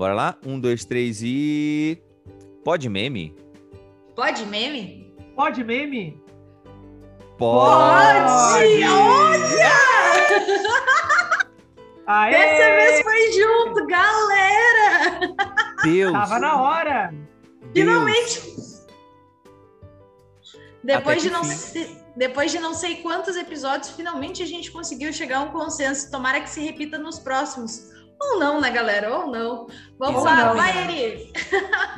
Bora lá? Um, dois, três e. Pode meme? Pode meme? Pode meme? Pode! Pode! Olha! Aê! Dessa vez foi junto, galera! Deus! Tava na hora! Deus. Finalmente! Depois de, não sei, depois de não sei quantos episódios, finalmente a gente conseguiu chegar a um consenso. Tomara que se repita nos próximos. Ou não, né, galera? Ou não. Vamos Ou lá, não, vai? Eri!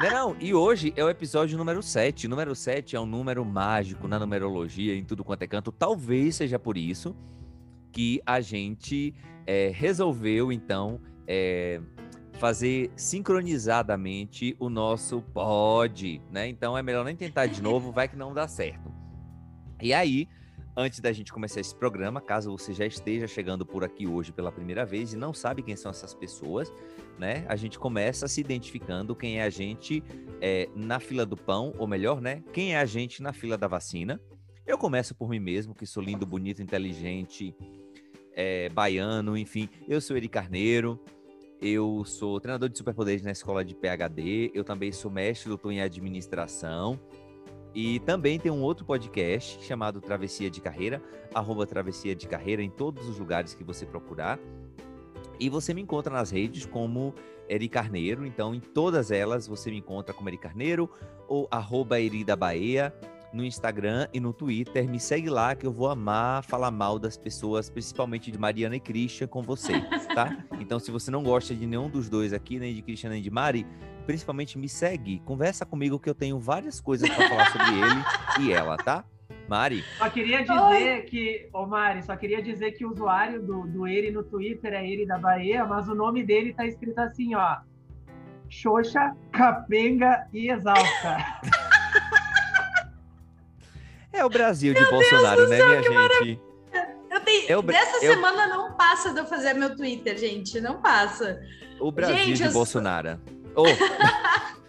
Não, não, e hoje é o episódio número 7. O número 7 é um número mágico na numerologia, em tudo quanto é canto. Talvez seja por isso que a gente é, resolveu, então, é, fazer sincronizadamente o nosso pod, né? Então é melhor nem tentar de novo, vai que não dá certo. E aí, antes da gente começar esse programa, caso você já esteja chegando por aqui hoje pela primeira vez e não sabe quem são essas pessoas, né? A gente começa se identificando quem é a gente é, na fila do pão, ou melhor, né? Quem é a gente na fila da vacina. Eu começo por mim mesmo, que sou lindo, bonito, inteligente, é, baiano, enfim. Eu sou Eri Carneiro, eu sou treinador de superpoderes na escola de PHD, eu também sou mestre doutor em administração. E também tem um outro podcast chamado Travessia de Carreira, arroba Travessia de Carreira, em todos os lugares que você procurar. E você me encontra nas redes como Eri Carneiro, então em todas elas você me encontra como Eri Carneiro ou arroba Eri da Bahia no Instagram e no Twitter. Me segue lá que eu vou amar falar mal das pessoas, principalmente de Mariana e Christian com você, tá? Então se você não gosta de nenhum dos dois aqui, nem de Christian nem de Mari, principalmente me segue, conversa comigo que eu tenho várias coisas para falar sobre ele e ela, tá? Mari, Só queria dizer que, ô Mari, só queria dizer que o usuário do, do Eri no Twitter é Eri da Bahia, mas o nome dele tá escrito assim, ó. Xoxa, capenga e exalta. é o Brasil de Bolsonaro, né, minha gente? Eu tenho... Eu- Dessa eu- semana não passa de eu fazer meu Twitter, gente. Não passa. O Brasil Gente, de eu Bolsonaro. Ô,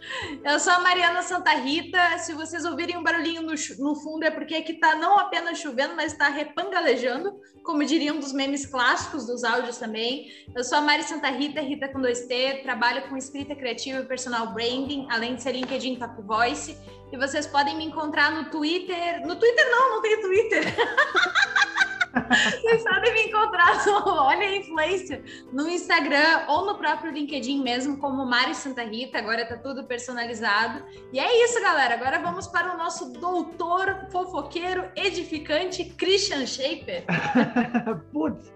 Eu sou a Mariana Santa Rita. Se vocês ouvirem um barulhinho no, no fundo, é porque aqui tá não apenas chovendo, mas está repangalejando, como diriam dos memes clássicos dos áudios também. Eu sou a Mari Santa Rita, Rita com 2T, trabalho com escrita criativa e personal branding, além de ser LinkedIn Top Voice. E vocês podem me encontrar no Twitter. No Twitter não, não tem Twitter. Vocês podem me encontrar no Olha a Influência no Instagram ou no próprio LinkedIn mesmo, como Mari Santa Rita. Agora tá tudo personalizado. E é isso, galera. Agora vamos para o nosso doutor fofoqueiro edificante Christian Shaper. Putz,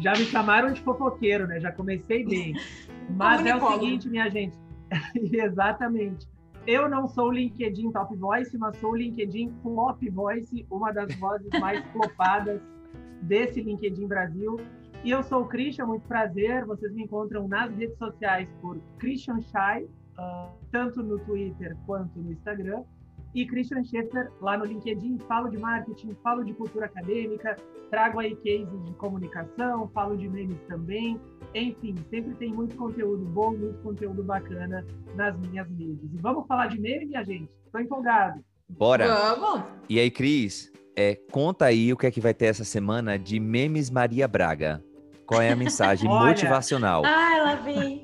já me chamaram de fofoqueiro, né? Já comecei bem. Mas é o seguinte, minha gente. Exatamente. Eu não sou o LinkedIn Top Voice, mas sou o LinkedIn Flop Voice, uma das vozes mais flopadas desse LinkedIn Brasil. E eu sou o Christian, muito prazer. Vocês me encontram nas redes sociais por Christian Shai, ah, tanto no Twitter quanto no Instagram. E Christian Schaeffer lá no LinkedIn. Falo de marketing, falo de cultura acadêmica, trago aí cases de comunicação, falo de memes também. Enfim, sempre tem muito conteúdo bom, muito conteúdo bacana nas minhas redes. E vamos falar de meme, minha gente? Estou empolgado. bora. Vamos! E aí, Cris, é, conta aí o que é que vai ter essa semana de Memes Maria Braga. Qual é a mensagem Olha. motivacional? Ai, lá vem.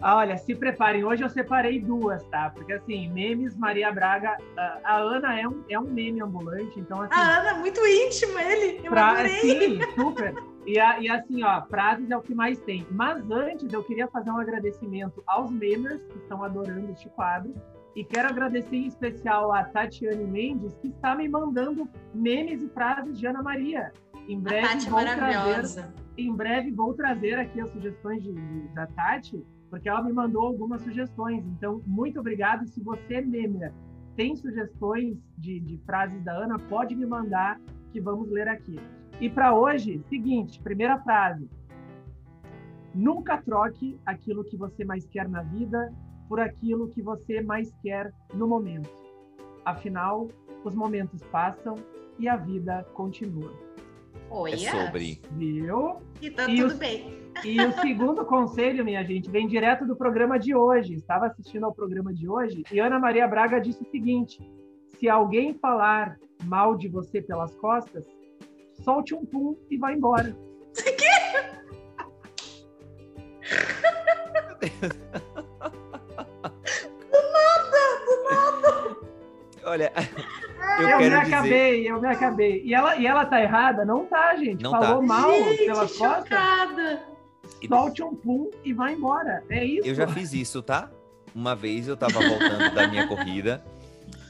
Ah, Olha, se preparem. Hoje eu separei duas, tá? Porque assim, memes Maria Braga. a- Ana é um, é um meme ambulante, então assim. A Ana, muito íntimo ele. Eu Pra, adorei. sim, super. E, e assim, ó, frases é o que mais tem. Mas antes, eu queria fazer um agradecimento aos memers que estão adorando este quadro. E quero agradecer em especial a Tatiane Mendes, que está me mandando memes e frases de Ana Maria. Em A breve, Tati é vou trazer, maravilhosa. em breve vou trazer aqui as sugestões de- de- da Tati, porque ela me mandou algumas sugestões. Então, muito obrigado. Se você, memer, tem sugestões de, de frases da Ana, pode me mandar que vamos ler aqui. E para hoje, seguinte, primeira frase. Nunca troque aquilo que você mais quer na vida por aquilo que você mais quer no momento. Afinal, os momentos passam e a vida continua. Olha. É sobre. Viu? E tá E tudo os- bem. E o segundo conselho, minha gente, vem direto do programa de hoje. Estava assistindo ao programa de hoje e Ana Maria Braga disse o seguinte: se alguém falar mal de você pelas costas, solte um pum e vá embora. Do Olha, eu, eu me acabei, dizer... eu me acabei. E ela, e ela tá errada? Não tá, gente. Não Falou tá. mal gente, pelas chocada. costas. Solte um pum e vai embora. É isso. Eu já fiz isso, tá? Uma vez eu tava voltando da minha corrida.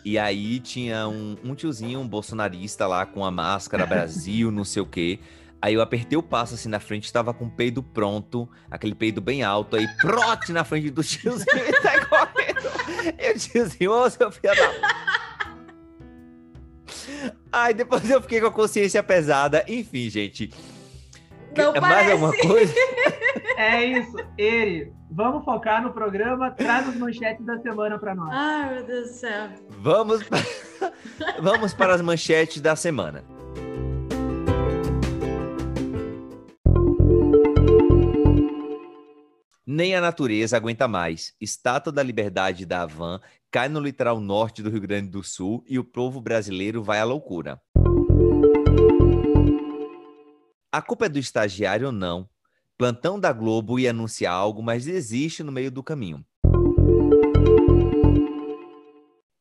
E aí tinha um, um, tiozinho, um bolsonarista lá com a máscara Brasil, não sei o quê. Aí eu apertei o passo assim na frente, tava com o peido pronto, aquele peido bem alto, aí prote na frente do tiozinho e sai correndo. E o tiozinho, ô seu filho da. Aí depois eu fiquei com a consciência pesada. Enfim, gente. Não Mais parece. alguma coisa? É isso, Eri. Vamos focar no programa. Traz as manchetes da semana para nós. Ai, meu Deus do céu. Vamos, Vamos para as manchetes da semana. Nem a natureza aguenta mais. Estátua da Liberdade da Havan cai no litoral norte do Rio Grande do Sul e o povo brasileiro vai à loucura. A culpa é do estagiário ou não? Plantão da Globo ia anunciar algo, mas existe no meio do caminho.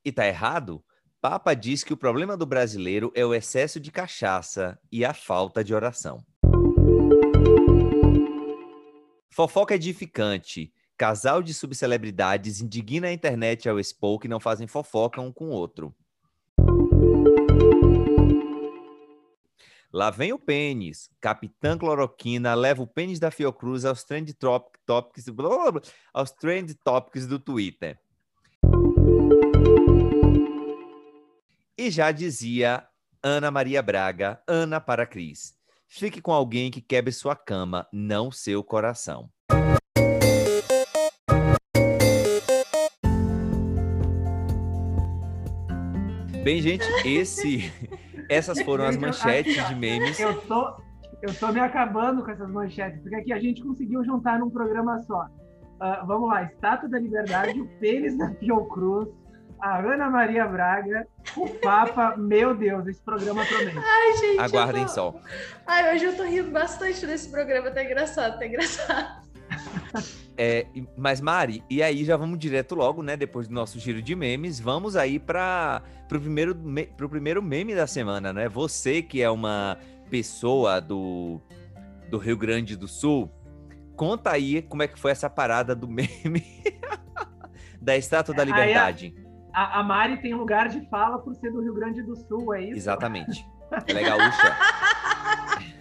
E tá errado? Papa diz que o problema do brasileiro é o excesso de cachaça e a falta de oração. Fofoca edificante. Casal de subcelebridades indigna a internet ao expor que não fazem fofoca um com o outro. Lá vem o pênis. Capitã Cloroquina leva o pênis da Fiocruz aos trend topics, blá, blá, aos trend topics do Twitter. E já dizia Ana Maria Braga, Ana para Cris. Fique com alguém que quebre sua cama, não seu coração. Bem, gente, esse, essas foram as manchetes de memes. Eu tô, eu tô me acabando com essas manchetes, porque aqui a gente conseguiu juntar num programa só. Uh, vamos lá, Estátua da Liberdade, o pênis da Fiocruz, a Ana Maria Braga, o Papa, meu Deus, esse programa promete. Ai, gente. Aguardem tô... só. Ai, hoje eu tô rindo bastante desse programa, tá engraçado, tá engraçado. É, mas Mari, e aí já vamos direto logo, né? Depois do nosso giro de memes, vamos aí para o primeiro, me, pro primeiro meme da semana, né? Você que é uma pessoa do, do Rio Grande do Sul, conta aí como é que foi essa parada do meme da Estátua da Liberdade. Aí, a, a, Mari tem lugar de fala por ser do Rio Grande do Sul, é isso? Exatamente. Ela é gaúcha.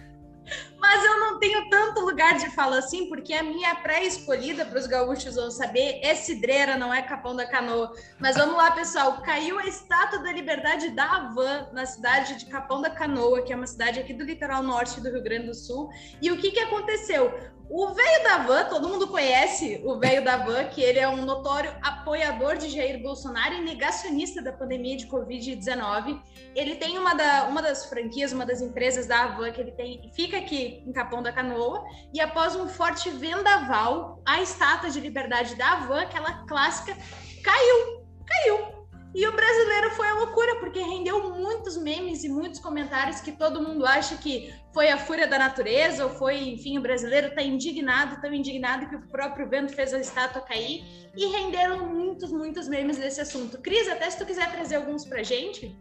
Mas eu não tenho tanto lugar de fala assim, porque a minha pré-escolhida para os gaúchos vão saber é Cidreira, não é Capão da Canoa. Mas vamos lá, pessoal. Caiu a Estátua da Liberdade da Havan na cidade de Capão da Canoa, que é uma cidade aqui do litoral norte do Rio Grande do Sul. E o que, que aconteceu? O velho da van, todo mundo conhece o velho da van, que ele é um notório apoiador de Jair Bolsonaro e negacionista da pandemia de Covid-19. Ele tem uma, da, uma das franquias, uma das empresas da Avan que ele tem, fica aqui em Capão da Canoa, e após um forte vendaval, a estátua de liberdade da Avan, aquela clássica, caiu, caiu. E o brasileiro foi a loucura, porque rendeu muitos memes e muitos comentários que todo mundo acha que foi a fúria da natureza, ou foi, enfim, o brasileiro está indignado, tão indignado que o próprio vento fez a estátua cair. E renderam muitos, muitos memes desse assunto. Cris, até se tu quiser trazer alguns pra gente,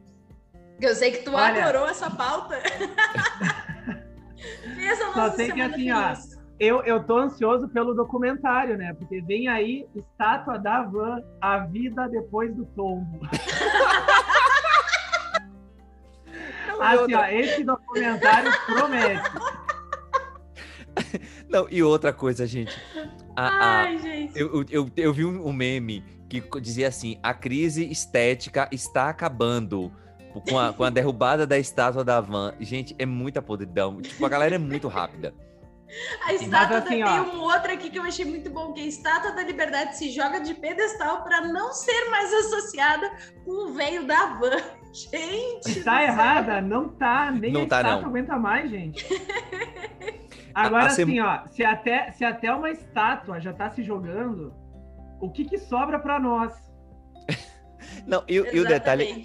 eu sei que tu Olha... adorou essa pauta. Fez a nossa Só sei que assim, ó, eu, eu tô ansioso pelo documentário, né? Porque vem aí Estátua da Van, a vida depois do tombo. assim, ó, esse documentário promete. Não, e outra coisa, gente. A, Ai, gente. Eu, eu, eu vi um meme que dizia assim: a crise estética está acabando com a, com a derrubada da estátua da van. Gente, é muita podridão. Tipo, a galera é muito rápida. A estátua assim, tem um outro aqui que eu achei muito bom, que a estátua da liberdade se joga de pedestal para não ser mais associada com o velho da van. Gente! Tá errada, não tá, nem não a tá, estátua não. aguenta mais, gente. Agora, assim, ó, se até, se até uma estátua já tá se jogando, o que que sobra para nós? não, e, e o detalhe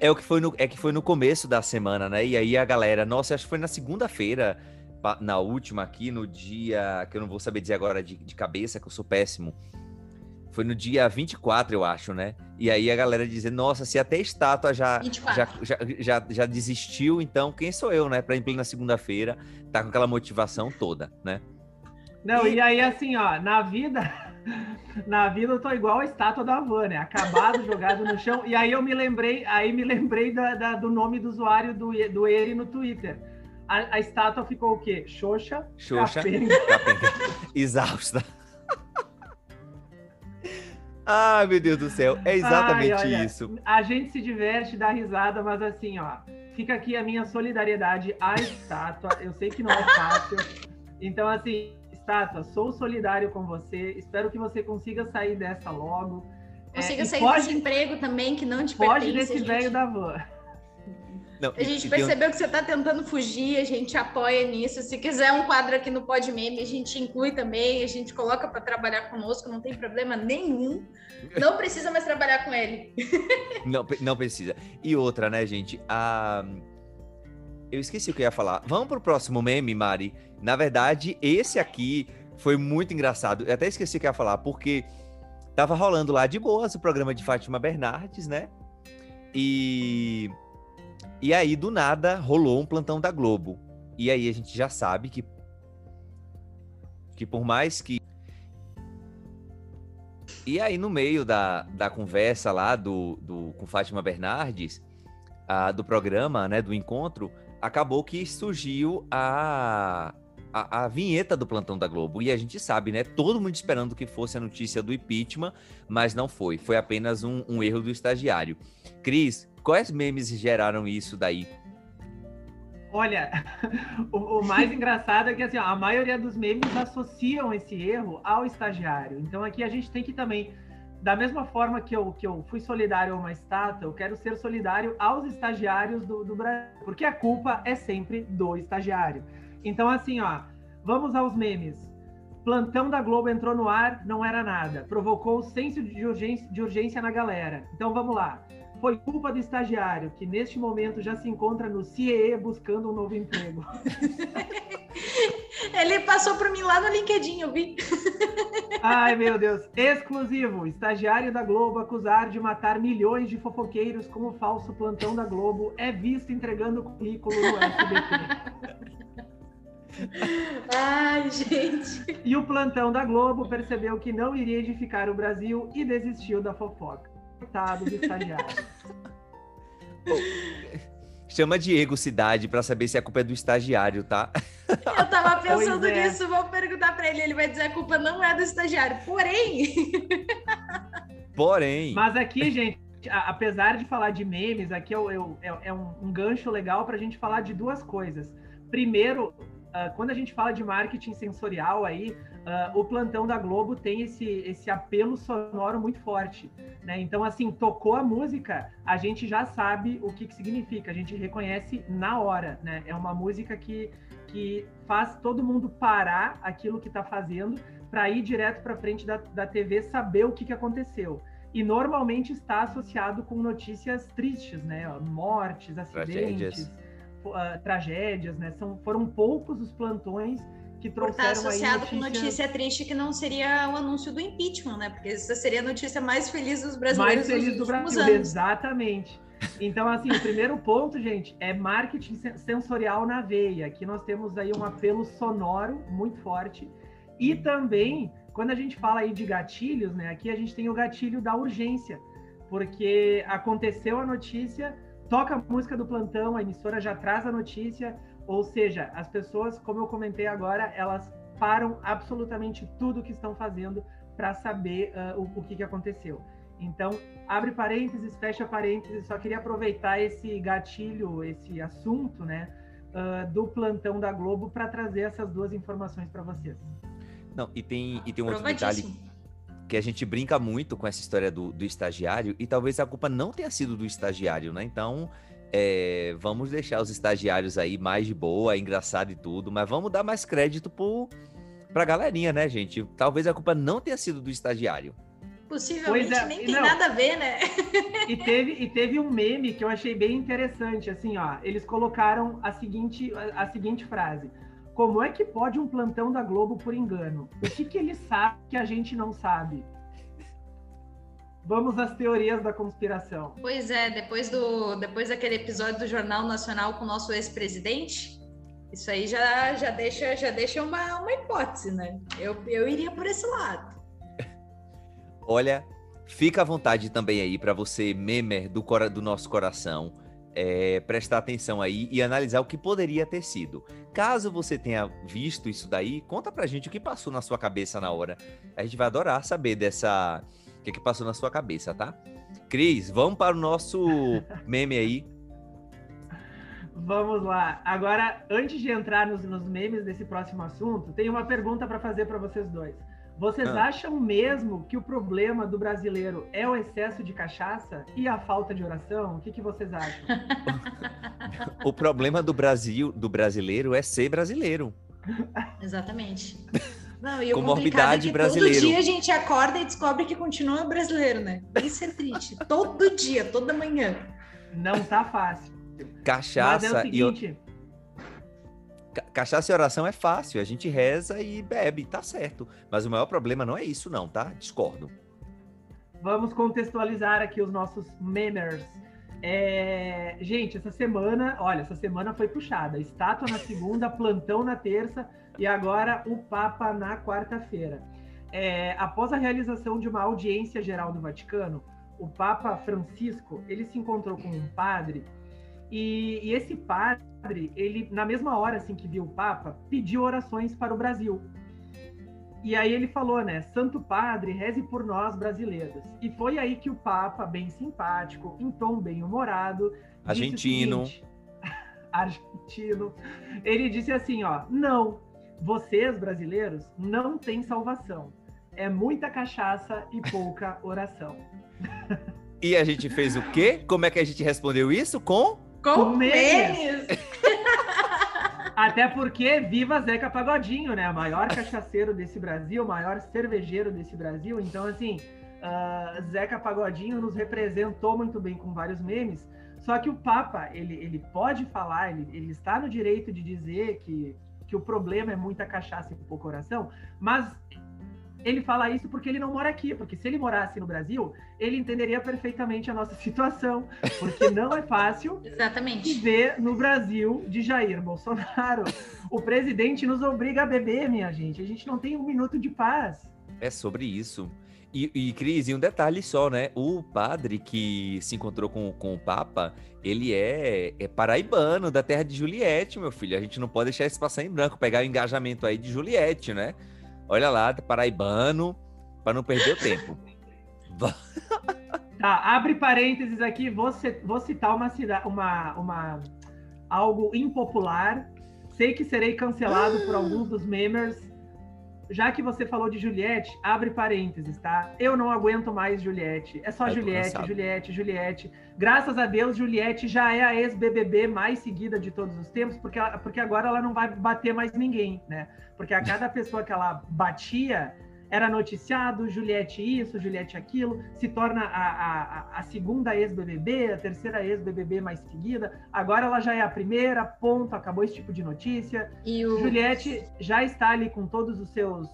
é o que foi no, é que foi no começo da semana, né? E aí a galera, nossa, acho que foi na segunda-feira na última aqui, no dia que eu não vou saber dizer agora de, de cabeça, que eu sou péssimo. Foi no dia 24, eu acho, né? E aí a galera dizendo, nossa, se até estátua já, já, já, já, já, desistiu, então quem sou eu, né? Pra ir na segunda-feira, tá com aquela motivação toda, né? Não, e... e aí assim, ó, na vida, na vida eu tô igual a estátua da Van, né? Acabado, jogado no chão. E aí eu me lembrei, aí me lembrei da, da, do nome do usuário do, do Eri no Twitter. A, a, estátua ficou o quê? Xoxa, Xoxa, capenga. capenga. exausta. Ai, meu Deus do céu, é exatamente Ai, olha, isso. A gente se diverte, dá risada, mas assim, ó, fica aqui a minha solidariedade à estátua. Eu sei que não é fácil. Então, assim, estátua, sou solidário com você. Espero que você consiga sair dessa logo. Consiga é, sair pode, desse emprego também, que não te Pode desse velho da van. Não, a gente percebeu que você está tentando fugir, a gente apoia nisso. Se quiser um quadro aqui no Pod Meme, a gente inclui também, a gente coloca para trabalhar conosco, não tem problema nenhum. Não precisa mais trabalhar com ele. não, não precisa. E outra, né, gente? A... Eu esqueci o que eu ia falar. Vamos pro próximo meme, Mari. Na verdade, esse aqui foi muito engraçado. Eu até esqueci o que eu ia falar, porque tava rolando lá de boas o programa de Fátima Bernardes, né? E e aí, do nada, rolou um plantão da Globo. E aí a gente já sabe que. Que por mais que. E aí, no meio da, da conversa lá do, do, com Fátima Bernardes, a, do programa, né, do encontro, acabou que surgiu a, a, a, vinheta do plantão da Globo. E a gente sabe, né? Todo mundo esperando que fosse a notícia do impeachment, mas não foi. Foi apenas um, um erro do estagiário. Cris, Quais memes geraram isso daí? Olha, o, o, mais engraçado é que assim, a maioria dos memes associam esse erro ao estagiário. Então aqui a gente tem que também, da mesma forma que eu, que eu fui solidário a uma estátua, eu quero ser solidário aos estagiários do, do Brasil, porque a culpa é sempre do estagiário. Então assim, ó, vamos aos memes. Plantão da Globo entrou no ar, não era nada. Provocou o senso de urgência, de urgência na galera. Então vamos lá foi culpa do estagiário, que neste momento já se encontra no CIE buscando um novo emprego. Ele passou por mim lá no LinkedIn, eu vi. Ai, meu Deus. Exclusivo. Estagiário da Globo acusar de matar milhões de fofoqueiros como falso plantão da Globo é visto entregando currículo no SBT. Ai, gente. E o plantão da Globo percebeu que não iria edificar o Brasil e desistiu da fofoca coitado do estagiário. Chama Diego Cidade para saber se a culpa é do estagiário, tá? Eu tava pensando é. nisso, vou perguntar para ele, ele vai dizer a culpa não é do estagiário. Porém. Porém. Mas aqui, gente, apesar de falar de memes, aqui é, é, é um, um gancho legal para a gente falar de duas coisas. Primeiro, Uh, quando a gente fala de marketing sensorial aí, uh, o plantão da Globo tem esse, esse apelo sonoro muito forte, né? Então, assim, tocou a música, a gente já sabe o que, que significa, a gente reconhece na hora, né? É uma música que, que faz todo mundo parar aquilo que está fazendo para ir direto para frente da, da TV saber o que, que aconteceu. E normalmente está associado com notícias tristes, né? Mortes, acidentes. Tragédias uh, tragédias, né? São, foram poucos os plantões que trouxeram Por associado notícias... com notícia triste que não seria o anúncio do impeachment, né? Porque essa seria a notícia mais feliz dos brasileiros mais feliz do Brasil, anos. exatamente. Então, assim, o primeiro ponto, gente, é marketing sensorial na veia. Aqui nós temos aí um apelo sonoro muito forte. E também, quando a gente fala aí de gatilhos, né? Aqui a gente tem o gatilho da urgência. Porque aconteceu a notícia, toca a música do plantão, a emissora já traz a notícia, ou seja, as pessoas, como eu comentei agora, elas param absolutamente tudo que estão fazendo para saber uh, o, o que, que aconteceu. Então, abre parênteses, fecha parênteses, só queria aproveitar esse gatilho, esse assunto, né, uh, do plantão da Globo para trazer essas duas informações para vocês. Não, e tem, e tem um outro detalhe que a gente brinca muito com essa história do, do estagiário e talvez a culpa não tenha sido do estagiário, né? Então, é, vamos deixar os estagiários aí mais de boa, engraçado e tudo, mas vamos dar mais crédito pro, pra galerinha, né, gente? Talvez a culpa não tenha sido do estagiário. Possivelmente é, nem tem não. nada a ver, né? e, teve, e teve um meme que eu achei bem interessante, assim, ó. Eles colocaram a seguinte, a, a seguinte frase. Como é que pode um plantão da Globo por engano? O que, que ele sabe que a gente não sabe? Vamos às teorias da conspiração. Pois é, depois, do, depois daquele episódio do Jornal Nacional com o nosso ex-presidente, isso aí já, já deixa, já deixa uma, uma hipótese, né? Eu, eu iria por esse lado. Olha, fica à vontade também aí para você, memer do, do nosso coração, é, prestar atenção aí e analisar o que poderia ter sido. Caso você tenha visto isso daí, conta pra gente o que passou na sua cabeça na hora. A gente vai adorar saber dessa o que, que passou na sua cabeça, tá? Cris, vamos para o nosso meme aí. Vamos lá. Agora, antes de entrar nos, nos memes desse próximo assunto, tem uma pergunta para fazer para vocês dois. Vocês ah. acham mesmo que o problema do brasileiro é o excesso de cachaça e a falta de oração? O que, que vocês acham? o problema do Brasil, do brasileiro, é ser brasileiro. Exatamente. Não, e o Comorbidade é brasileiro. Todo dia a gente acorda e descobre que continua brasileiro, né? Isso é triste. todo dia, toda manhã. Não tá fácil. Cachaça Mas é o seguinte... e Cachaça e oração é fácil, a gente reza e bebe, tá certo. Mas o maior problema não é isso, não, tá? Discordo. Vamos contextualizar aqui os nossos memers. É... Gente, essa semana, olha, essa semana foi puxada. Estátua na segunda, plantão na terça e agora o Papa na quarta-feira. É, após a realização de uma audiência geral do Vaticano, o Papa Francisco ele se encontrou com um padre e, e, esse padre ele na mesma hora assim que viu o Papa pediu orações para o Brasil. E aí ele falou, né, Santo Padre, reze por nós brasileiros. E foi aí que o Papa, bem simpático, em tom bem humorado, argentino, seguinte, argentino, ele disse assim, ó, não, vocês, brasileiros, não têm salvação. É muita cachaça e pouca oração. E a gente fez o quê? Como é que a gente respondeu isso? Com? Com memes! Até porque viva Zeca Pagodinho, né? O maior cachaceiro desse Brasil, o maior cervejeiro desse Brasil. Então, assim, uh, Zeca Pagodinho nos representou muito bem com vários memes. Só que o Papa, ele, ele pode falar, ele, ele está no direito de dizer que, que o problema é muita cachaça e pouco coração, mas ele fala isso porque ele não mora aqui, porque se ele morasse no Brasil, ele entenderia perfeitamente a nossa situação, porque não é fácil Exatamente. viver no Brasil de Jair Bolsonaro. O presidente nos obriga a beber, minha gente. A gente não tem um minuto de paz. É sobre isso. E, e Cris, e um detalhe só, né? O padre que se encontrou com, com o Papa, ele é, é paraibano, da terra de Juliette, meu filho. A gente não pode deixar isso passar em branco, pegar o engajamento aí de Juliette, né? Olha lá, paraibano, para não perder o tempo. Tá, abre parênteses aqui, vou, vou citar uma, uma, uma algo impopular. Sei que serei cancelado por alguns dos memers, já que você falou de Juliette, abre parênteses, tá? Eu não aguento mais Juliette. É só Juliette, Juliette, Juliette. Graças a Deus, Juliette já é a ex-BBB mais seguida de todos os tempos, porque, ela, porque agora ela não vai bater mais ninguém, né? Porque a cada pessoa que ela batia era noticiado, Juliette isso, Juliette aquilo, se torna a, a, a segunda ex-BBB, a terceira ex-BBB mais seguida, agora ela já é a primeira, ponto, acabou esse tipo de notícia. E o... Juliette já está ali com todos os seus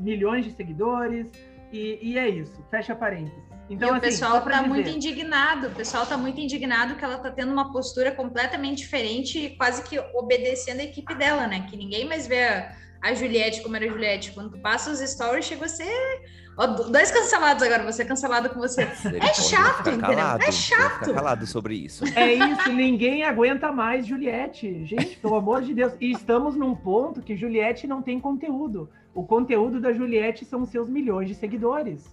milhões de seguidores, e, e é isso, fecha parênteses. Então, e assim, o pessoal está muito indignado, o pessoal está muito indignado que ela está tendo uma postura completamente diferente, quase que obedecendo a equipe dela, né? Que ninguém mais vê a a Juliette como era a Juliette. Quando tu passa os stories, chega você. Ó, dois cancelados agora, você é cancelado com você. é chato, entendeu? Calado, é chato. calado sobre isso. É isso, ninguém aguenta mais Juliette. Gente, pelo amor de Deus. E estamos num ponto que Juliette não tem conteúdo. O conteúdo da Juliette são seus milhões de seguidores.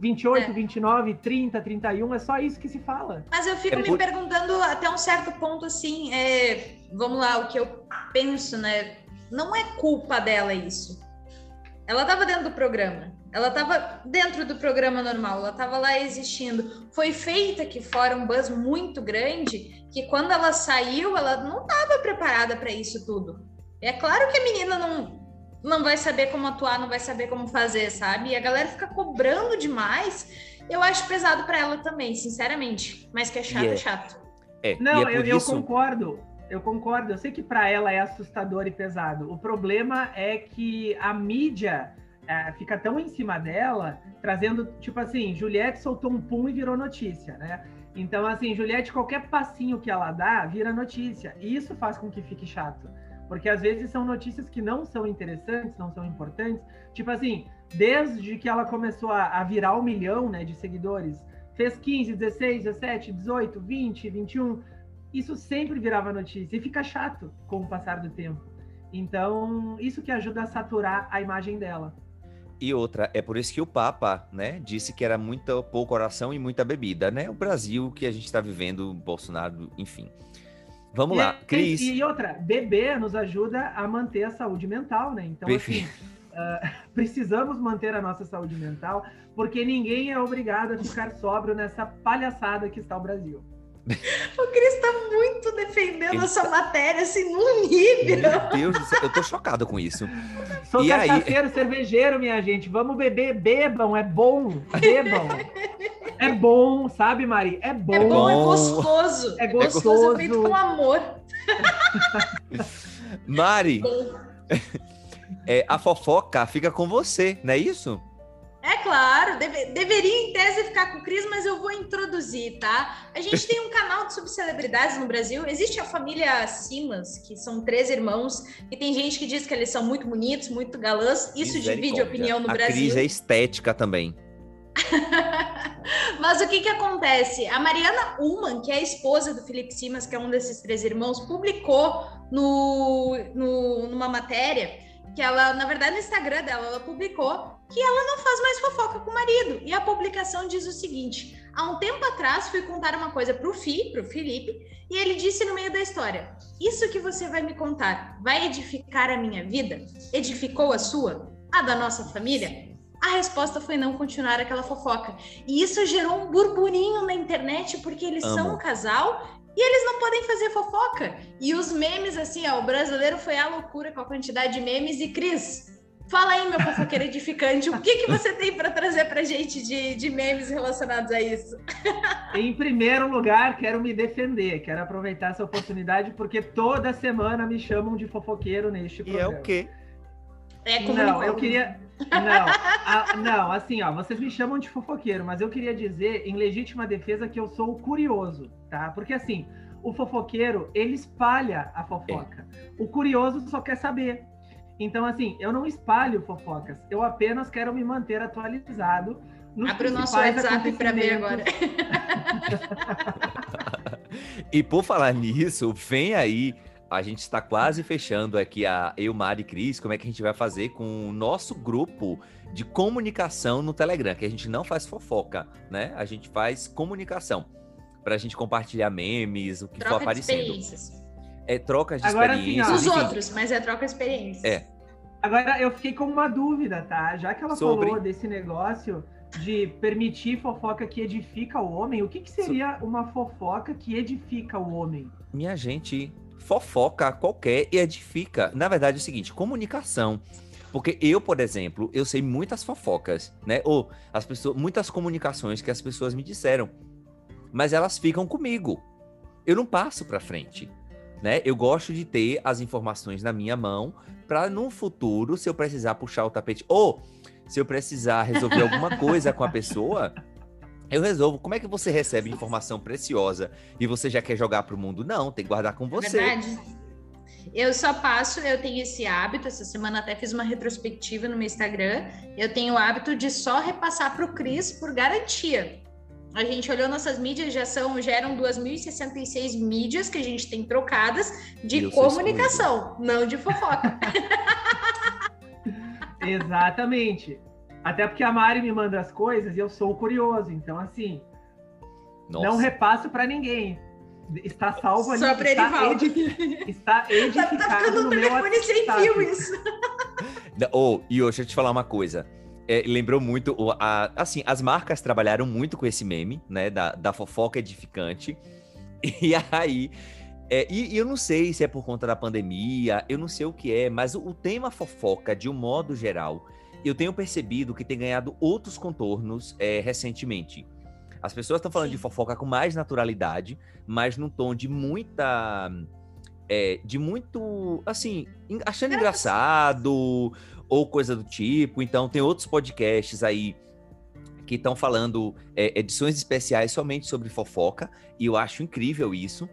28, é. 29, 30, 31, é só isso que se fala. Mas eu fico é me por... perguntando até um certo ponto assim, é, vamos lá, o que eu penso, né? não é culpa dela isso. Ela estava dentro do programa. Ela estava dentro do programa normal, ela estava lá existindo. Foi feita aqui fora um buzz muito grande que quando ela saiu, ela não estava preparada para isso tudo. É claro que a menina não, não vai saber como atuar, não vai saber como fazer, sabe? E a galera fica cobrando demais. Eu acho pesado para ela também, sinceramente. Mas que é chato, é, é chato. não, é eu, isso... eu concordo Eu concordo. Eu sei que para ela é assustador e pesado. O problema é que a mídia é, fica tão em cima dela, trazendo, tipo assim, Juliette soltou um pum e virou notícia, né? Então, assim, Juliette, qualquer passinho que ela dá, vira notícia. E isso faz com que fique chato. Porque às vezes são notícias que não são interessantes, não são importantes. Tipo assim, desde que ela começou a, a virar um milhão né, de seguidores, fez 15, 16, 17, 18, 20, 21 isso sempre virava notícia e fica chato com o passar do tempo. Então, isso que ajuda a saturar a imagem dela. E outra, é por isso que o Papa, né, disse que era muito pouco oração e muita bebida, né? O Brasil que a gente está vivendo, Bolsonaro, enfim. Vamos e, lá, Cris. E, e, outra, beber nos ajuda a manter a saúde mental, né? Então, assim, uh, precisamos manter a nossa saúde mental, porque ninguém é obrigado a ficar sóbrio nessa palhaçada que está o Brasil. O Cris está muito defendendo Ele essa tá... matéria, assim, num nível. Meu Deus do céu, eu tô chocado com isso. Sou e cachaceiro, aí... cervejeiro, minha gente. Vamos beber, bebam, é bom, bebam. É bom, sabe, Mari? É bom. É bom, é gostoso. É gostoso. É feito com amor. Mari, é, a fofoca fica com você, não é isso? É claro, deve, deveria em tese ficar com o Cris, mas eu vou introduzir, tá? A gente tem um canal de subcelebridades no Brasil. Existe a família Simas, que são três irmãos, e tem gente que diz que eles são muito bonitos, muito galãs. Isso divide opinião no a Brasil. A Cris é estética também. Mas o que que acontece? A Mariana Ullman, que é a esposa do Felipe Simas, que é um desses três irmãos, publicou no, no, numa matéria que ela, na verdade, no Instagram dela, ela publicou que ela não faz mais fofoca com o marido. E a publicação diz o seguinte: há um tempo atrás fui contar uma coisa pro Fi, pro Felipe, e ele disse no meio da história: Isso que você vai me contar vai edificar a minha vida? Edificou a sua? A da nossa família? A resposta foi não continuar aquela fofoca. E isso gerou um burburinho na internet, porque eles Amo. são um casal e eles não podem fazer fofoca. E os memes, assim, ó, o brasileiro foi à loucura com a quantidade de memes. E Cris, fala aí, meu fofoqueiro edificante, o que, que você tem para trazer para gente de, de memes relacionados a isso? Em primeiro lugar, quero me defender, quero aproveitar essa oportunidade, porque toda semana me chamam de fofoqueiro neste programa. E é o quê? É como Não, eu queria. Não, a, não, assim, ó, vocês me chamam de fofoqueiro, mas eu queria dizer, em legítima defesa, que eu sou curioso, tá? Porque assim, o fofoqueiro, ele espalha a fofoca. É. O curioso só quer saber. Então, assim, eu não espalho fofocas, eu apenas quero me manter atualizado. Abre o nosso WhatsApp para ver agora. e por falar nisso, vem aí a gente está quase fechando aqui a eu, Mari e Cris, como é que a gente vai fazer com o nosso grupo de comunicação no Telegram, que a gente não faz fofoca, né? A gente faz comunicação para a gente compartilhar memes, o que troca for aparecendo. De experiências. É troca de Agora, experiências. Assim, Os outros, mas é troca de experiências. É. Agora eu fiquei com uma dúvida, tá? Já que ela Sobre... falou desse negócio de permitir fofoca que edifica o homem, o que, que seria uma fofoca que edifica o homem? Minha gente, fofoca qualquer e edifica. Na verdade é o seguinte, comunicação. Porque eu, por exemplo, eu sei muitas fofocas, né? Ou as pessoas, muitas comunicações que as pessoas me disseram, mas elas ficam comigo. Eu não passo para frente, né? Eu gosto de ter as informações na minha mão para no futuro, se eu precisar puxar o tapete ou se eu precisar resolver alguma coisa com a pessoa, eu resolvo. Como é que você recebe informação preciosa e você já quer jogar para o mundo? Não, tem que guardar com você. Verdade. Eu só passo, eu tenho esse hábito. Essa semana até fiz uma retrospectiva no meu Instagram. Eu tenho o hábito de só repassar para o Cris por garantia. A gente olhou nossas mídias, já são, já eram 2.066 mídias que a gente tem trocadas de comunicação, não de fofoca. Exatamente. Até porque a Mari me manda as coisas e eu sou curioso. Então, assim, Nossa. não repasso para ninguém. Está salvo ali. Só para está, edifi está edificado tá, tá ficando no meu telefone sem fio isso. oh, e hoje, deixa eu te falar uma coisa. É, lembrou muito, a, assim, as marcas trabalharam muito com esse meme, né, da, da fofoca edificante. E aí, é, e, e, eu não sei se é por conta da pandemia, eu não sei o que é, mas o, o tema fofoca, de um modo geral, eu tenho percebido que tem ganhado outros contornos é, recentemente. As pessoas estão falando Sim. de fofoca com mais naturalidade, mas num tom de muita é, de muito, assim, achando engraçado ou coisa do tipo. Então, tem outros podcasts aí que estão falando é, edições especiais somente sobre fofoca, e eu acho incrível isso,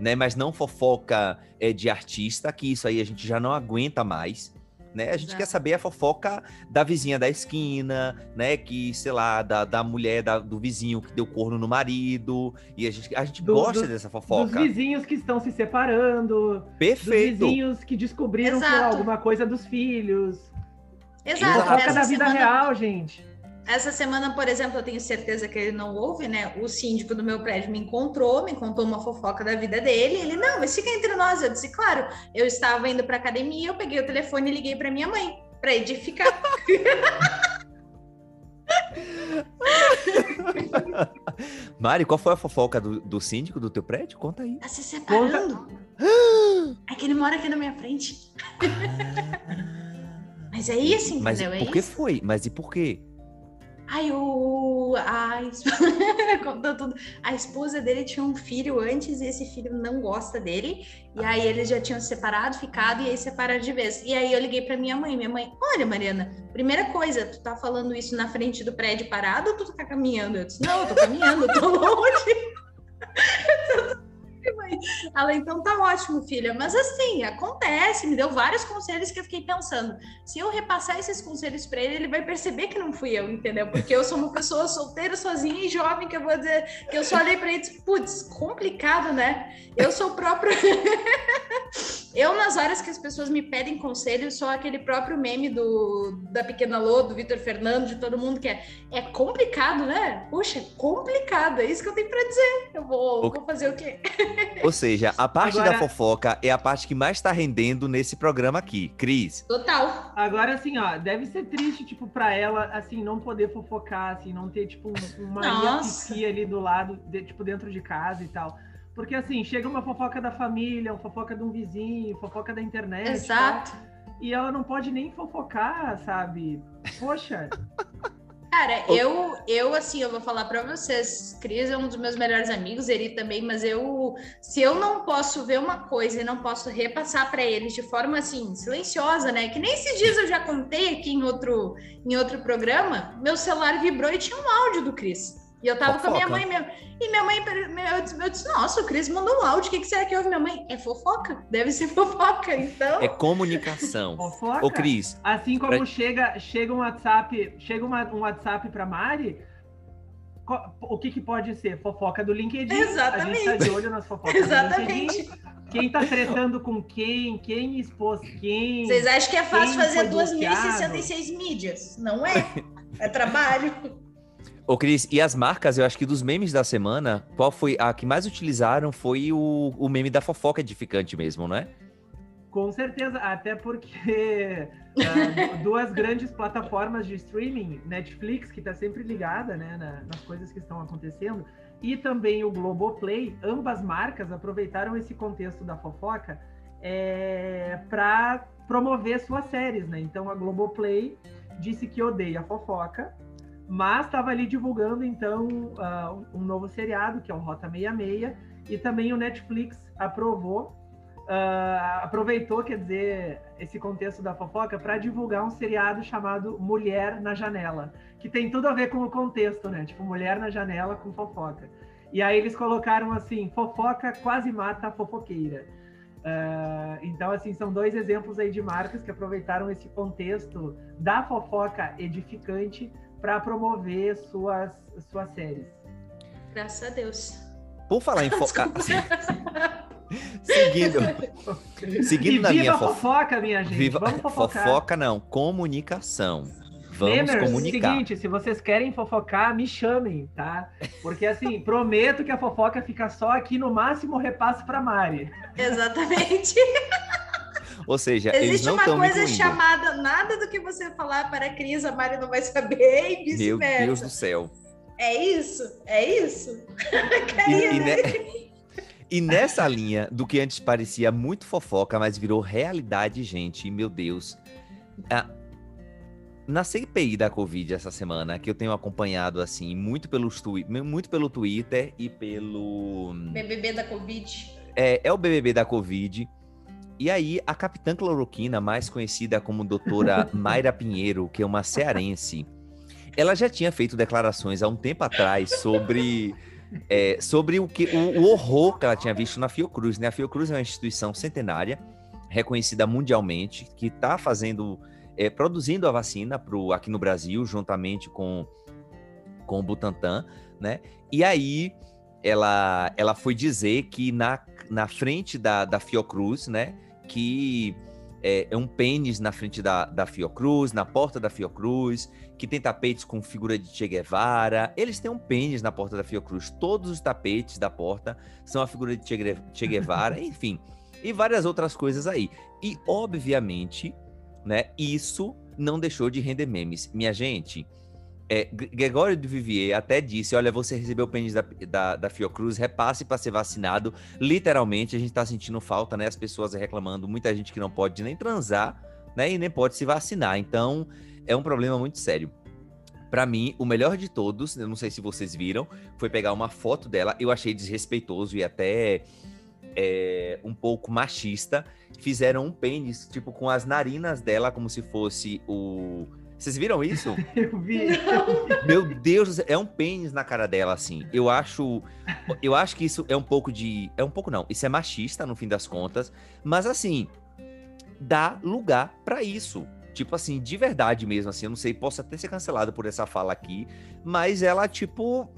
né? Mas não fofoca é, de artista, que isso aí a gente já não aguenta mais. Né? A gente Exato. quer saber a fofoca da vizinha da esquina, né? Que, sei lá, da, da mulher da, do vizinho que deu corno no marido. E a gente, a gente do, gosta do, dessa fofoca. Dos vizinhos que estão se separando. Perfeito. Dos vizinhos que descobriram lá, alguma coisa dos filhos. Exato. Fofoca da vida semana... real, gente. Essa semana, por exemplo, eu tenho certeza que ele não ouve, né? O síndico do meu prédio me encontrou, me contou uma fofoca da vida dele. Ele, não, mas fica entre nós. Eu disse, claro, eu estava indo para academia, eu peguei o telefone e liguei para minha mãe, para edificar. Mari, qual foi a fofoca do, do, síndico do teu prédio? Conta aí. Tá se separando. é que ele mora aqui na minha frente. Mas é isso, entendeu? Mas é por que foi? Mas e por quê? Ai, o. A... tudo. a esposa dele tinha um filho antes e esse filho não gosta dele. E aí eles já tinham separado, ficado, e aí separaram de vez. E aí eu liguei para minha mãe. Minha mãe, olha, Mariana, primeira coisa, tu tá falando isso na frente do prédio parado ou tu tá caminhando? Eu disse, não, eu tô caminhando, eu tô longe. Ela, então tá ótimo, filha. Mas assim, acontece, me deu vários conselhos que eu fiquei pensando. Se eu repassar esses conselhos para ele, ele vai perceber que não fui eu, entendeu? Porque eu sou uma pessoa solteira, sozinha e jovem, que eu vou dizer que eu só olhei para ele e disse, putz, complicado, né? Eu sou o próprio. eu, nas horas que as pessoas me pedem conselho, sou aquele próprio meme do, da Pequena Lô, do Vitor Fernando, de todo mundo, que é, é complicado, né? Puxa, é complicado, é isso que eu tenho para dizer. Eu vou, o... vou fazer o quê? Ou seja, a parte Agora... da fofoca é a parte que mais tá rendendo nesse programa aqui. Cris. Total. Agora, assim, ó, deve ser triste, tipo, pra ela, assim, não poder fofocar, assim, não ter, tipo, uma Maria ali do lado, de, tipo, dentro de casa e tal. Porque, assim, chega uma fofoca da família, uma fofoca de um vizinho, fofoca da internet. Exato. Tal, e ela não pode nem fofocar, sabe? Poxa. Cara, eu, eu assim, eu vou falar para vocês, Cris é um dos meus melhores amigos, ele também, mas eu, se eu não posso ver uma coisa e não posso repassar para eles de forma assim silenciosa, né? Que nem esses dias eu já contei aqui em outro, em outro programa, meu celular vibrou e tinha um áudio do Cris. E eu tava fofoca. com a minha mãe mesmo. E minha mãe, eu disse, eu disse nossa, o Cris mandou um áudio, o que, que será que houve? Minha mãe, é fofoca, deve ser fofoca, então... É comunicação. fofoca? Ô, Cris... Assim como pra... chega, chega um WhatsApp, chega uma, um WhatsApp pra Mari, o que, que pode ser? Fofoca do LinkedIn. Exatamente. A gente tá de olho nas fofocas Exatamente. Quem tá tretando com quem, quem expôs quem. Vocês acham que é fácil fazer 2.066 mídias? Não é. É trabalho. Ô, Cris, e as marcas, eu acho que dos memes da semana, qual foi a que mais utilizaram foi o, o meme da fofoca edificante mesmo, não é? Com certeza, até porque uh, duas grandes plataformas de streaming, Netflix, que está sempre ligada né, na, nas coisas que estão acontecendo, e também o Globoplay, ambas marcas aproveitaram esse contexto da fofoca é, para promover suas séries, né? Então a Globoplay disse que odeia a fofoca, mas estava ali divulgando então uh, um novo seriado que é o Rota 66 e também o Netflix aprovou uh, aproveitou quer dizer esse contexto da fofoca para divulgar um seriado chamado Mulher na Janela que tem tudo a ver com o contexto né? Tipo Mulher na Janela com fofoca. E aí eles colocaram assim fofoca quase mata a fofoqueira uh, então assim são dois exemplos aí de marcas que aproveitaram esse contexto da fofoca edificante para promover suas, suas séries. Graças a Deus. Por falar em focar. Assim, seguindo. seguindo e na viva minha fofoca, minha gente. Viva... Vamos fofocar. Fofoca não, comunicação. Vamos Memers, comunicar. Seguinte, se vocês querem fofocar, me chamem, tá? Porque assim, prometo que a fofoca fica só aqui no máximo repasso para Mari. Exatamente. Ou seja, Existe eles não uma coisa chamada nada do que você falar para a Cris, a Mari não vai saber e vice-versa. Meu Deus do céu. É isso, é isso. e, e, ne... e, nessa linha do que antes parecia muito fofoca, mas virou realidade, gente, meu Deus. Ah, na CPI da Covid essa semana, que eu tenho acompanhado assim, muito, pelos twi muito pelo Twitter e pelo. BBB da Covid. É, é o BBB da Covid E aí, a capitã cloroquina, mais conhecida como doutora Mayra Pinheiro, que é uma cearense, ela já tinha feito declarações há um tempo atrás sobre, é, sobre o, que, o, o, horror que ela tinha visto na Fiocruz. Né? A Fiocruz é uma instituição centenária, reconhecida mundialmente, que está fazendo, é, produzindo a vacina pro, aqui no Brasil, juntamente com, com o Butantan, né? E aí ela, ela foi dizer que na, na frente da, da Fiocruz, né? Que é, é, um pênis na frente da, da Fiocruz, na porta da Fiocruz, que tem tapetes com figura de Che Guevara. Eles têm um pênis na porta da Fiocruz. Todos os tapetes da porta são a figura de Che Guevara, enfim. E várias outras coisas aí. E, obviamente, né, isso não deixou de render memes. Minha gente, é, Gregório de Vivier até disse: Olha, você recebeu o pênis da, da, da Fiocruz, repasse para ser vacinado. Literalmente, a gente está sentindo falta, né? As pessoas reclamando, muita gente que não pode nem transar, né? E nem pode se vacinar. Então, é um problema muito sério. Para mim, o melhor de todos, eu não sei se vocês viram, foi pegar uma foto dela. Eu achei desrespeitoso e até é, um pouco machista. Fizeram um pênis, tipo, com as narinas dela, como se fosse o vocês viram isso? eu vi. Meu Deus, é um pênis na cara dela, assim. Eu acho. Eu acho que isso é um pouco de. É um pouco não. Isso é machista, no fim das contas. Mas assim, dá lugar para isso. Tipo assim, de verdade mesmo, assim. Eu não sei, posso até ser cancelado por essa fala aqui. Mas ela, tipo.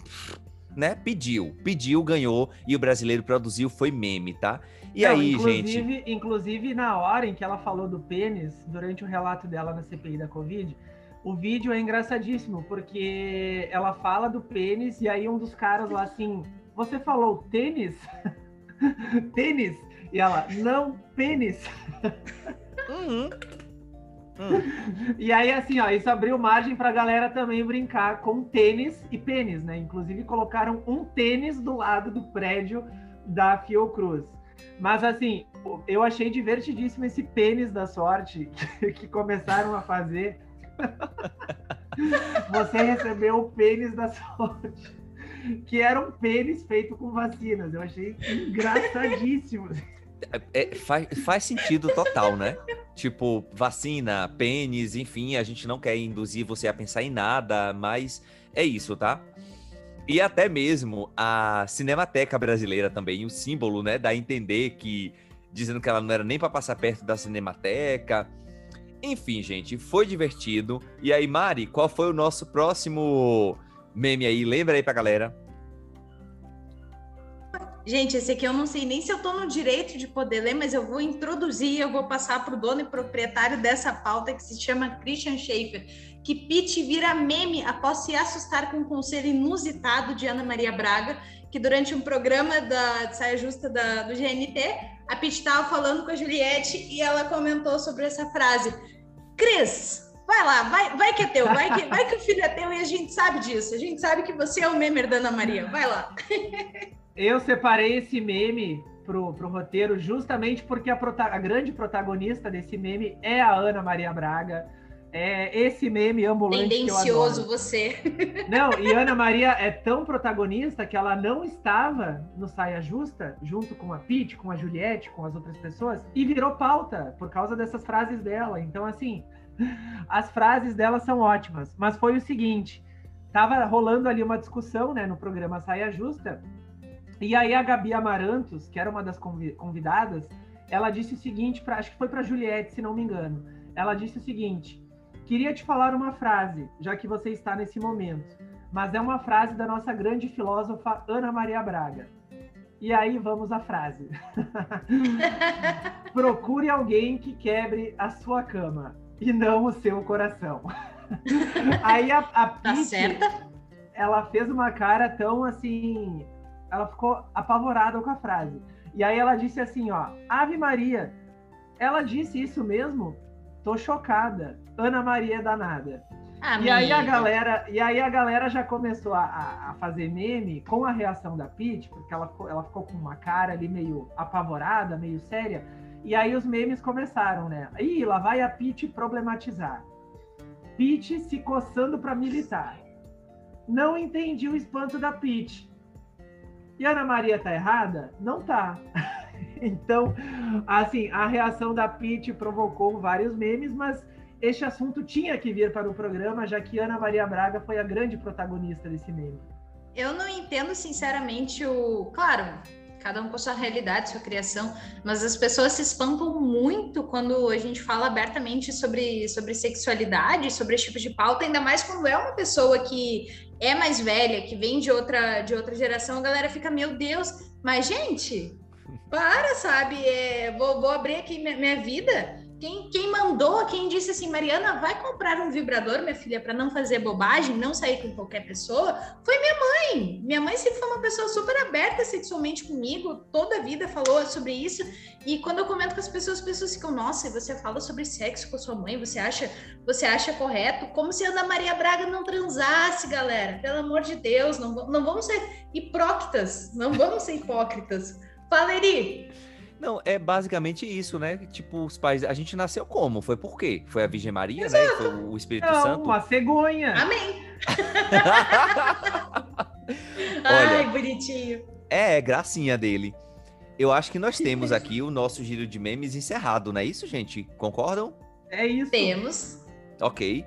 Né, pediu, pediu, ganhou e o brasileiro produziu, foi meme, tá? E Não, aí, inclusive, gente? Inclusive, na hora em que ela falou do pênis, durante o relato dela na CPI da Covid, o vídeo é engraçadíssimo, porque ela fala do pênis e aí um dos caras lá assim, você falou tênis? tênis? E ela, não, pênis. Uhum. Uhum. E aí, assim, ó, isso abriu margem pra galera também brincar com tênis e pênis, né? Inclusive colocaram um tênis do lado do prédio da Fiocruz. Mas assim, eu achei divertidíssimo esse pênis da sorte que começaram a fazer Você recebeu o pênis da sorte, que era um pênis feito com vacinas. Eu achei engraçadíssimo. É, faz, faz sentido total, né? Tipo, vacina, pênis, enfim, a gente não quer induzir você a pensar em nada, mas é isso, tá? E até mesmo a Cinemateca Brasileira também, o símbolo, né, dá a entender que dizendo que ela não era nem para passar perto da Cinemateca, enfim, gente, foi divertido. E aí, Mari, qual foi o nosso próximo meme aí? Lembra aí pra galera. Gente, esse aqui eu não sei nem se eu tô no direito de poder ler, mas eu vou introduzir, eu vou passar para o dono e proprietário dessa pauta que se chama Christian Schaefer, que Pete vira meme após se assustar com um conselho inusitado de Ana Maria Braga, que durante um programa da de saia justa da, do GNT, a Pete estava falando com a Juliette e ela comentou sobre essa frase. Cris, vai lá, vai, vai que é teu, vai que, vai que o filho é teu e a gente sabe disso. A gente sabe que você é o memer da Ana Maria. Vai lá. Eu separei esse meme pro, pro roteiro justamente porque a, a grande protagonista desse meme é a Ana Maria Braga é esse meme ambulante Tendencioso você. Não, e Ana Maria é tão protagonista que ela não estava no Saia Justa, junto com a Pete, com a Juliette, com as outras pessoas, e virou pauta por causa dessas frases dela. Então, assim, as frases dela são ótimas. Mas foi o seguinte, tava rolando ali uma discussão, né, no programa Saia Justa, e aí a Gabi Amarantos, que era uma das convidadas, ela disse o seguinte, pra, acho que foi para Juliette, se não me engano. Ela disse o seguinte: Queria te falar uma frase, já que você está nesse momento, mas é uma frase da nossa grande filósofa Ana Maria Braga. E aí vamos à frase. Procure alguém que quebre a sua cama e não o seu coração. aí a, a tá certa? ela fez uma cara tão assim, ela ficou apavorada com a frase. E aí ela disse assim, ó, Ave Maria, ela disse isso mesmo? Tô chocada. Ana Maria é danada. E aí a galera, e aí a galera já começou a, a, fazer meme com a reação da Pete, porque ela, ela ficou com uma cara ali meio apavorada, meio séria. E aí os memes começaram, né? Ih, lá vai a Pete problematizar. Pete se coçando para militar. Não entendi o espanto da Pete. E Ana Maria tá errada? Não tá. Então, assim, a reação da Pete provocou vários memes, mas este assunto tinha que vir para o programa, já que Ana Maria Braga foi a grande protagonista desse meme. Eu não entendo, sinceramente, o. Claro, cada um com sua realidade, sua criação, mas as pessoas se espantam muito quando a gente fala abertamente sobre, sobre sexualidade, sobre esse tipo de pauta, ainda mais quando é uma pessoa que é mais velha, que vem de outra, de outra geração, a galera fica, meu Deus, mas gente, para, sabe? É, vou, vou abrir aqui minha, minha vida. Quem, quem, mandou, quem disse assim, Mariana, vai comprar um vibrador, minha filha, para não fazer bobagem, não sair com qualquer pessoa, foi minha mãe. Minha mãe sempre foi uma pessoa super aberta sexualmente comigo, toda a vida falou sobre isso. E quando eu comento com as pessoas, as pessoas ficam, nossa, você fala sobre sexo com sua mãe, você acha, você acha correto? Como se a Ana Maria Braga não transasse, galera. Pelo amor de Deus, não, não vamos ser hipócritas, não vamos ser hipócritas. Fala, Eri. Não, é basicamente isso, né? Tipo, os pais. A gente nasceu como? Foi por quê? Foi a Virgem Maria, Exato. né? Foi o Espírito Não, Santo? Uma cegonha. Amém. Olha, Ai, bonitinho. É, é, gracinha dele. Eu acho que nós temos aqui o nosso giro de memes encerrado, não é isso, gente? Concordam? É isso. Temos. Ok.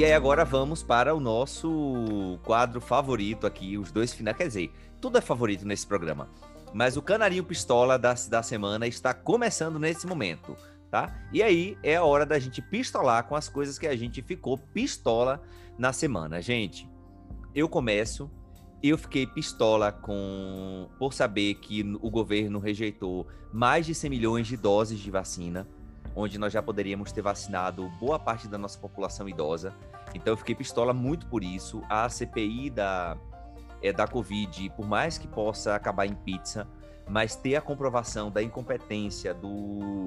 E aí agora vamos para o nosso quadro favorito aqui, os dois finais. Quer dizer, tudo é favorito nesse programa. Mas o Canarinho Pistola da, da semana está começando nesse momento, tá? E aí é a hora da gente pistolar com as coisas que a gente ficou pistola na semana. Gente, eu começo. Eu fiquei pistola com por saber que o governo rejeitou mais de 100 milhões de doses de vacina onde nós já poderíamos ter vacinado boa parte da nossa população idosa. Então eu fiquei pistola muito por isso. A CPI da, é, da Covid, por mais que possa acabar em pizza, mas ter a comprovação da incompetência do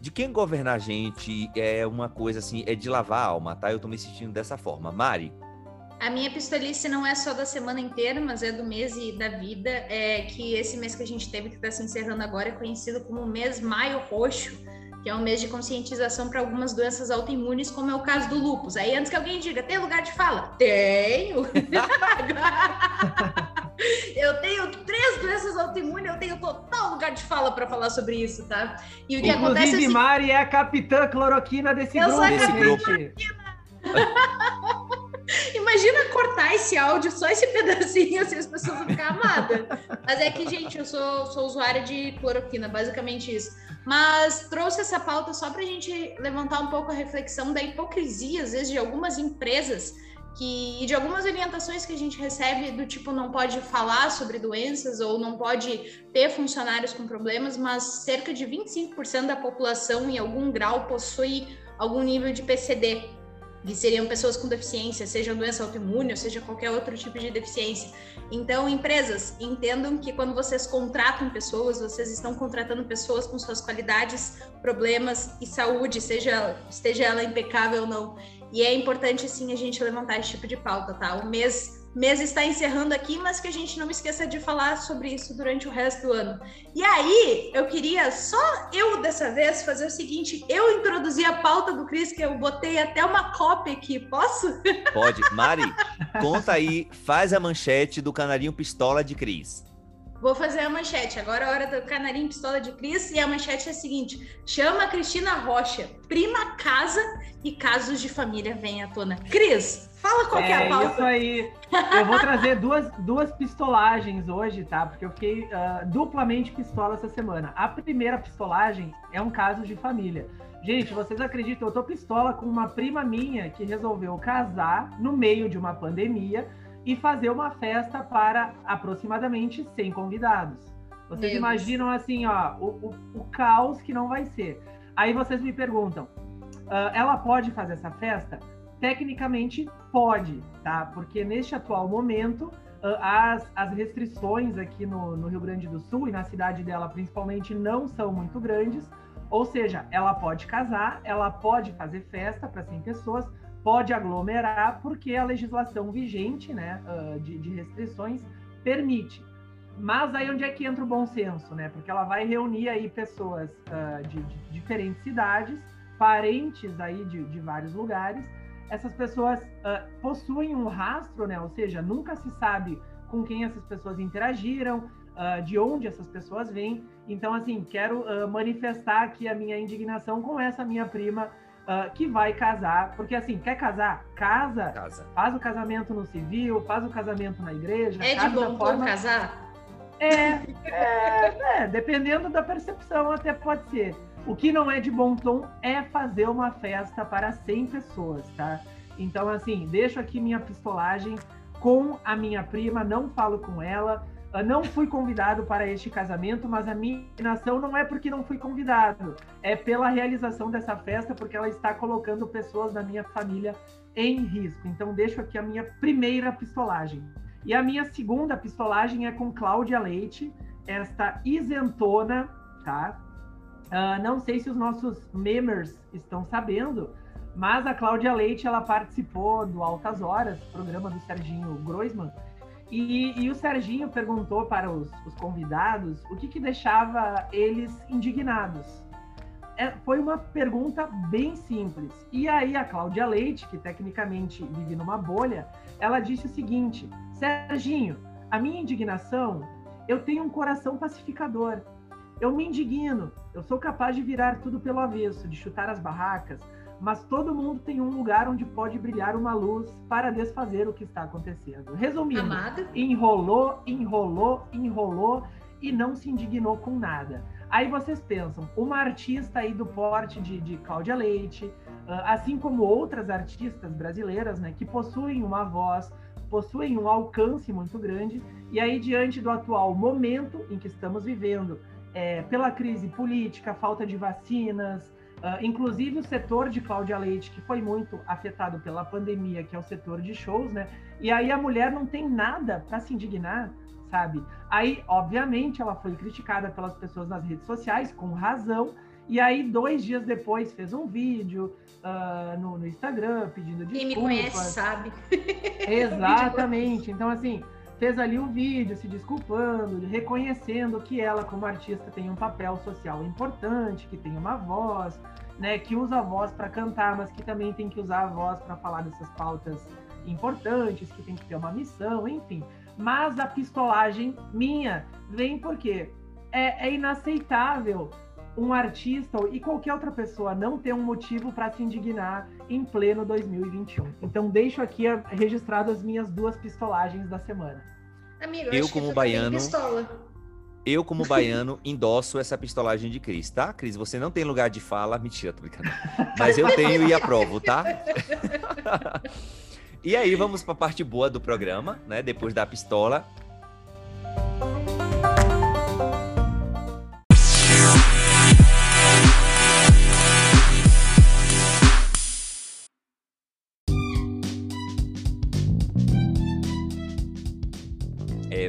de quem governar a gente é uma coisa assim, é de lavar a alma, tá? Eu tô me sentindo dessa forma. Mari. A minha pistolice não é só da semana inteira, mas é do mês e da vida. É que esse mês que a gente teve, que está se encerrando agora, é conhecido como o mês Maio Roxo que é um mês de conscientização para algumas doenças autoimunes, como é o caso do lúpus. Aí, antes que alguém diga, tem lugar de fala? Tenho! eu tenho três doenças autoimunes, eu tenho total lugar de fala para falar sobre isso, tá? E o que Inclusive, acontece é assim, Mari é a capitã cloroquina desse eu grupo. Eu sou a capitã cloroquina! Imagina cortar esse áudio, só esse pedacinho, assim as pessoas vão ficar amadas. Mas é que, gente, eu sou, sou usuária de cloroquina, basicamente isso. Mas trouxe essa pauta só para a gente levantar um pouco a reflexão da hipocrisia, às vezes, de algumas empresas que, e de algumas orientações que a gente recebe do tipo não pode falar sobre doenças ou não pode ter funcionários com problemas, mas cerca de 25% da população em algum grau possui algum nível de PCD, que seriam pessoas com deficiência, seja doença autoimune ou seja qualquer outro tipo de deficiência. Então, empresas, entendam que quando vocês contratam pessoas, vocês estão contratando pessoas com suas qualidades, problemas e saúde, seja esteja ela impecável ou não. E é importante, sim, a gente levantar esse tipo de pauta, tá? O mês mês está encerrando aqui, mas que a gente não esqueça de falar sobre isso durante o resto do ano. E aí, eu queria só eu dessa vez fazer o seguinte: eu introduzi a pauta do Cris, que eu botei até uma cópia aqui, posso? Pode. Mari, conta aí, faz a manchete do Canarinho Pistola de Cris. Vou fazer a manchete. Agora é a hora do canarinho pistola de Cris. E a manchete é a seguinte: chama a Cristina Rocha, prima casa e casos de família vem à tona. Cris, fala qual é, é a pauta. Isso aí. Eu vou trazer duas, duas pistolagens hoje, tá? Porque eu fiquei uh, duplamente pistola essa semana. A primeira pistolagem é um caso de família. Gente, vocês acreditam? Eu tô pistola com uma prima minha que resolveu casar no meio de uma pandemia e fazer uma festa para aproximadamente 100 convidados. Vocês imaginam assim, ó, o, o, o, caos que não vai ser. Aí vocês me perguntam, uh, ela pode fazer essa festa? Tecnicamente pode, tá? Porque neste atual momento uh, as, as restrições aqui no, no Rio Grande do Sul e na cidade dela principalmente não são muito grandes. Ou seja, ela pode casar, ela pode fazer festa para 100 pessoas, pode aglomerar porque a legislação vigente né, uh, de, de, restrições permite. Mas aí onde é que entra o bom senso, né? Porque ela vai reunir aí pessoas uh, de, de, diferentes cidades, parentes aí de, de vários lugares. Essas pessoas uh, possuem um rastro, né? Ou seja, nunca se sabe com quem essas pessoas interagiram, uh, de onde essas pessoas vêm. Então, assim, quero manifestar aqui a minha indignação com essa minha prima uh, que vai casar, porque assim, quer casar? Casa, casa, faz o casamento no civil, faz o casamento na igreja. É de bom forma... casar? É, é, é, dependendo da percepção, até pode ser. O que não é de bom tom é fazer uma festa para 100 pessoas, tá? Então, assim, deixo aqui minha pistolagem com a minha prima, não falo com ela, não fui convidado para este casamento, mas a minha indignação não é porque não fui convidado, é pela realização dessa festa, porque ela está colocando pessoas da minha família em risco. Então, deixo aqui a minha primeira pistolagem. E a minha segunda pistolagem é com Cláudia Leite, esta isentona, tá? Uh, não sei se os nossos memers estão sabendo, mas a Cláudia Leite ela participou do Altas Horas, programa do Serginho Groisman, e, e, o Serginho perguntou para os, os convidados o que, que, deixava eles indignados. É, foi uma pergunta bem simples. E aí a Cláudia Leite, que tecnicamente vive numa bolha, ela disse o seguinte: Serginho, a minha indignação, eu tenho um coração pacificador. Eu me indigno, eu sou capaz de virar tudo pelo avesso, de chutar as barracas, mas todo mundo tem um lugar onde pode brilhar uma luz para desfazer o que está acontecendo. Resumindo, Amado. enrolou, enrolou, enrolou e não se indignou com nada. Aí vocês pensam, uma artista aí do porte de, de Cláudia Leite, ah, assim como outras artistas brasileiras, né, que possuem uma voz, possuem um alcance muito grande, e aí diante do atual momento em que estamos vivendo, é, pela crise política, falta de vacinas, Uh, inclusive o setor de Cláudia Leite, que foi muito afetado pela pandemia, que é o setor de shows, né? E aí a mulher não tem nada para se indignar, sabe? Aí, obviamente, ela foi criticada pelas pessoas nas redes sociais, com razão. E aí, dois dias depois, fez um vídeo uh, no, no, Instagram pedindo desculpas. Quem me conhece sabe. Exatamente. Então, assim, fez ali um vídeo se desculpando, reconhecendo que ela, como artista, tem um papel social importante, que tem uma voz, né, que usa a voz para cantar, mas que também tem que usar a voz para falar dessas pautas importantes, que tem que ter uma missão, enfim. Mas a pistolagem minha vem porque é, é inaceitável um artista e qualquer outra pessoa não ter um motivo para se indignar em pleno 2021. Então deixo aqui registrado as minhas duas pistolagens da semana. Amigo, eu, como baiano, eu como baiano endosso essa pistolagem de Cris, tá? Cris, você não tem lugar de fala, mentira, tô brincando. Mas eu tenho e aprovo, tá? e aí vamos para a parte boa do programa, né? Depois da pistola,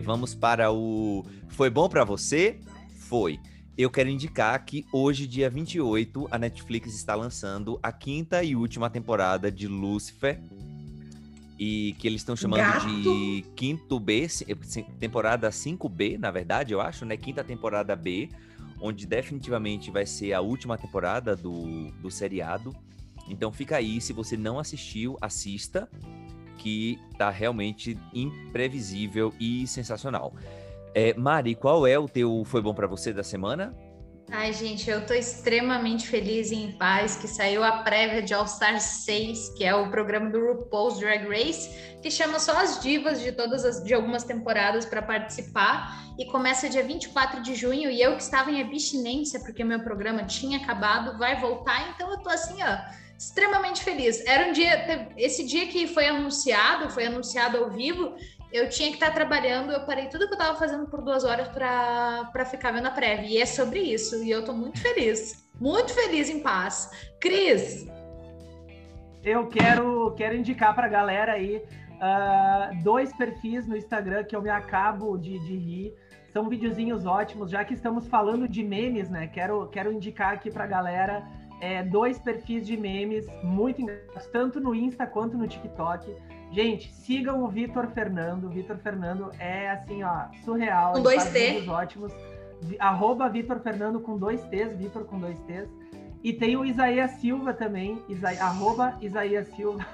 vamos para o Foi bom para você? Foi. Eu quero indicar que hoje, dia 28, a Netflix está lançando a quinta e última temporada de Lucifer. E que eles estão chamando Gato. de quinto B, temporada 5B, na verdade, eu acho, né? Quinta temporada B, onde definitivamente vai ser a última temporada do, do seriado. Então fica aí, se você não assistiu, assista que tá realmente imprevisível e sensacional. É, Mari, qual é o teu foi bom para você da semana? Ai, gente, eu tô extremamente feliz e em paz que saiu a prévia de All Stars 6, que é o programa do RuPaul's Drag Race, que chama só as divas de todas as de algumas temporadas para participar e começa dia 24 de junho e eu que estava em abstinência porque meu programa tinha acabado, vai voltar, então eu tô assim, ó, extremamente feliz. Era um dia, esse dia que foi anunciado, foi anunciado ao vivo, eu tinha que estar trabalhando, eu parei tudo que eu estava fazendo por duas horas para ficar vendo a prévia. E é sobre isso, e eu estou muito feliz, muito feliz em paz. Cris! Eu quero, quero indicar para a galera aí uh, dois perfis no Instagram que eu me acabo de, de rir. São videozinhos ótimos, já que estamos falando de memes, né? Quero, quero indicar aqui para a galera é, dois perfis de memes muito engraçados, tanto no Insta quanto no TikTok. Gente, sigam o Vitor Fernando. O Vitor Fernando é assim, ó, surreal. Com dois T. ótimos. Arroba Vitor Fernando com dois T's, Vitor com dois T's. E tem o Isaías Silva também, Isa, arroba Isaías Silva.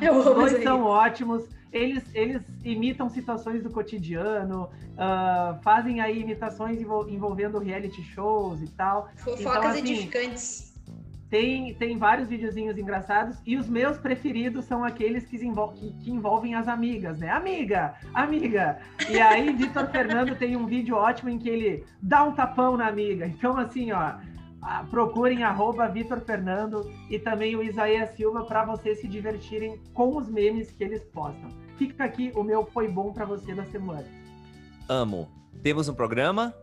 Os dois são ótimos. Eles, eles imitam situações do cotidiano, uh, fazem aí imitações envolvendo reality shows e tal. Fofocas então, assim, edificantes. Tem, tem vários videozinhos engraçados e os meus preferidos são aqueles que, envol que, que envolvem as amigas, né? Amiga, amiga. E aí, Vitor Fernando tem um vídeo ótimo em que ele dá um tapão na amiga. Então, assim, ó, procurem arroba Vitor Fernando e também o Isaías Silva para vocês se divertirem com os memes que eles postam. Fica aqui o meu foi bom para você da semana. Amo. Temos um programa?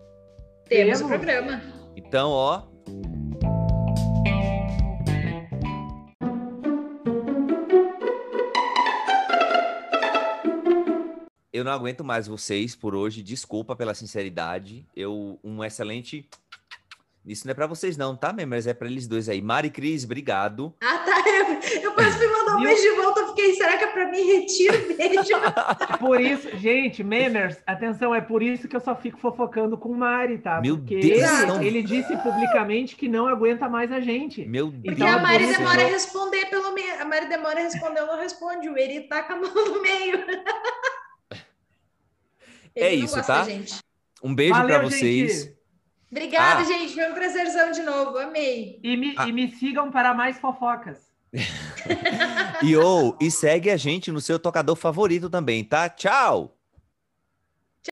Temos, Temos um programa. Então, ó. Eu não aguento mais vocês por hoje. Desculpa pela sinceridade. Eu um excelente isso não é para vocês não, tá, Mas É para eles dois aí. Mari Cris, obrigado. Ah, tá. Eu, eu quase fui mandar um beijo de volta. Eu fiquei, será que é para mim? Retiro o beijo. por isso, gente, Memers, atenção, é por isso que eu só fico fofocando com o Mari, tá? Meu Porque Deus. Ele, não... ele disse publicamente que não aguenta mais a gente. Meu Deus. Porque então, a Mari demora a responder pelo meio. A Mari demora a responder, eu não responde. O Eri tá com a mão no meio. Ele é isso, tá? Um beijo para vocês. Gente. Obrigada, ah. gente. Foi um prazerzão de novo. Amei. E me, ah. e me sigam para mais fofocas. e, ou, e segue a gente no seu tocador favorito também, tá? Tchau!